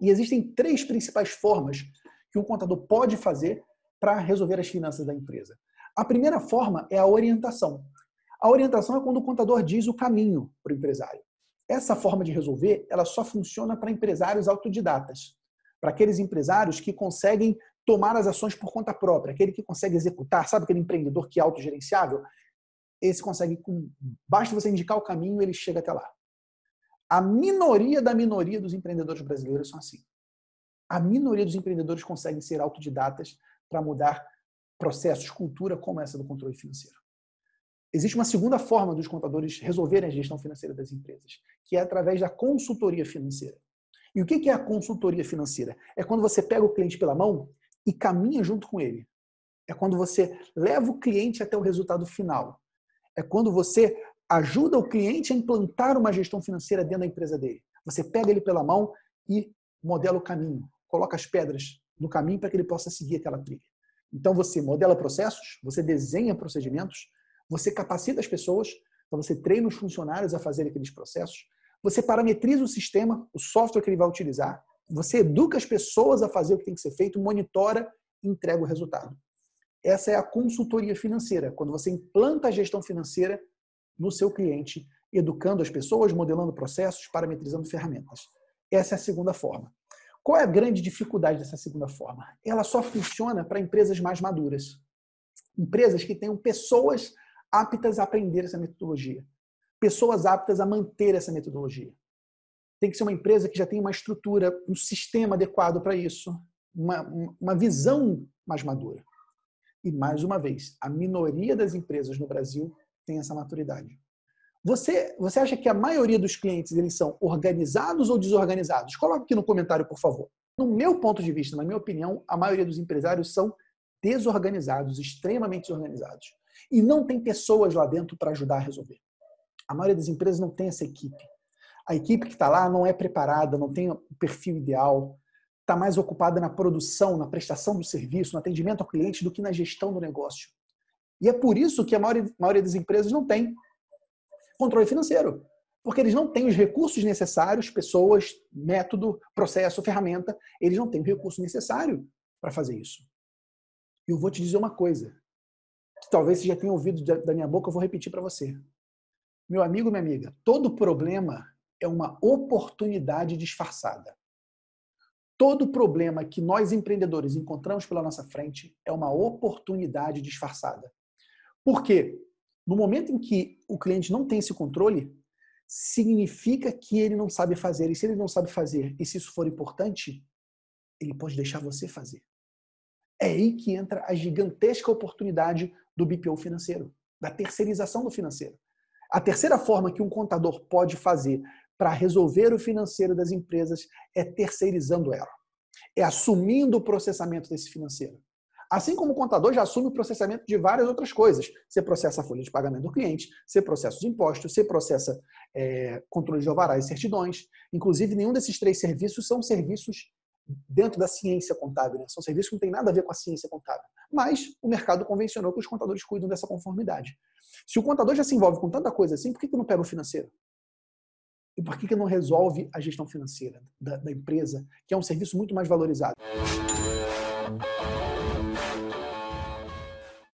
E existem três principais formas que um contador pode fazer para resolver as finanças da empresa. A primeira forma é a orientação. A orientação é quando o contador diz o caminho para o empresário. Essa forma de resolver, ela só funciona para empresários autodidatas, para aqueles empresários que conseguem tomar as ações por conta própria, aquele que consegue executar, sabe aquele empreendedor que é autogerenciável? Esse consegue, basta você indicar o caminho, ele chega até lá. A minoria da minoria dos empreendedores brasileiros são assim. A minoria dos empreendedores conseguem ser autodidatas para mudar processos, cultura como essa do controle financeiro. Existe uma segunda forma dos contadores resolverem a gestão financeira das empresas, que é através da consultoria financeira. E o que é a consultoria financeira? É quando você pega o cliente pela mão e caminha junto com ele. É quando você leva o cliente até o resultado final. É quando você ajuda o cliente a implantar uma gestão financeira dentro da empresa dele. Você pega ele pela mão e modela o caminho, coloca as pedras no caminho para que ele possa seguir aquela trilha. Então você modela processos, você desenha procedimentos, você capacita as pessoas, então você treina os funcionários a fazer aqueles processos, você parametriza o sistema, o software que ele vai utilizar, você educa as pessoas a fazer o que tem que ser feito, monitora e entrega o resultado. Essa é a consultoria financeira, quando você implanta a gestão financeira no seu cliente, educando as pessoas, modelando processos, parametrizando ferramentas. Essa é a segunda forma. Qual é a grande dificuldade dessa segunda forma? Ela só funciona para empresas mais maduras. Empresas que tenham pessoas aptas a aprender essa metodologia. Pessoas aptas a manter essa metodologia. Tem que ser uma empresa que já tem uma estrutura, um sistema adequado para isso, uma, uma visão mais madura. E, mais uma vez, a minoria das empresas no Brasil tem essa maturidade. Você, você acha que a maioria dos clientes eles são organizados ou desorganizados? Coloque aqui no comentário, por favor. No meu ponto de vista, na minha opinião, a maioria dos empresários são desorganizados, extremamente desorganizados. E não tem pessoas lá dentro para ajudar a resolver. A maioria das empresas não tem essa equipe. A equipe que está lá não é preparada, não tem o perfil ideal, está mais ocupada na produção, na prestação do serviço, no atendimento ao cliente do que na gestão do negócio. E é por isso que a maioria, das empresas não tem controle financeiro. Porque eles não têm os recursos necessários, pessoas, método, processo, ferramenta, eles não têm o recurso necessário para fazer isso. E eu vou te dizer uma coisa, que talvez você já tenha ouvido da minha boca, eu vou repetir para você. Meu amigo, minha amiga, todo problema é uma oportunidade disfarçada. Todo problema que nós empreendedores encontramos pela nossa frente é uma oportunidade disfarçada. Por quê? No momento em que o cliente não tem esse controle, significa que ele não sabe fazer. E se ele não sabe fazer, e se isso for importante, ele pode deixar você fazer. É aí que entra a gigantesca oportunidade do BPO financeiro, da terceirização do financeiro. A terceira forma que um contador pode fazer para resolver o financeiro das empresas é terceirizando ela. É assumindo o processamento desse financeiro. Assim como o contador já assume o processamento de várias outras coisas. Você processa a folha de pagamento do cliente, você processa os impostos, você processa é, controle de alvarás e certidões. Inclusive, nenhum desses três serviços são serviços dentro da ciência contábil. Né? São serviços que não têm nada a ver com a ciência contábil. Mas o mercado convencionou que os contadores cuidam dessa conformidade. Se o contador já se envolve com tanta coisa assim, por que, que não pega o financeiro? E por que, que não resolve a gestão financeira da, da empresa, que é um serviço muito mais valorizado?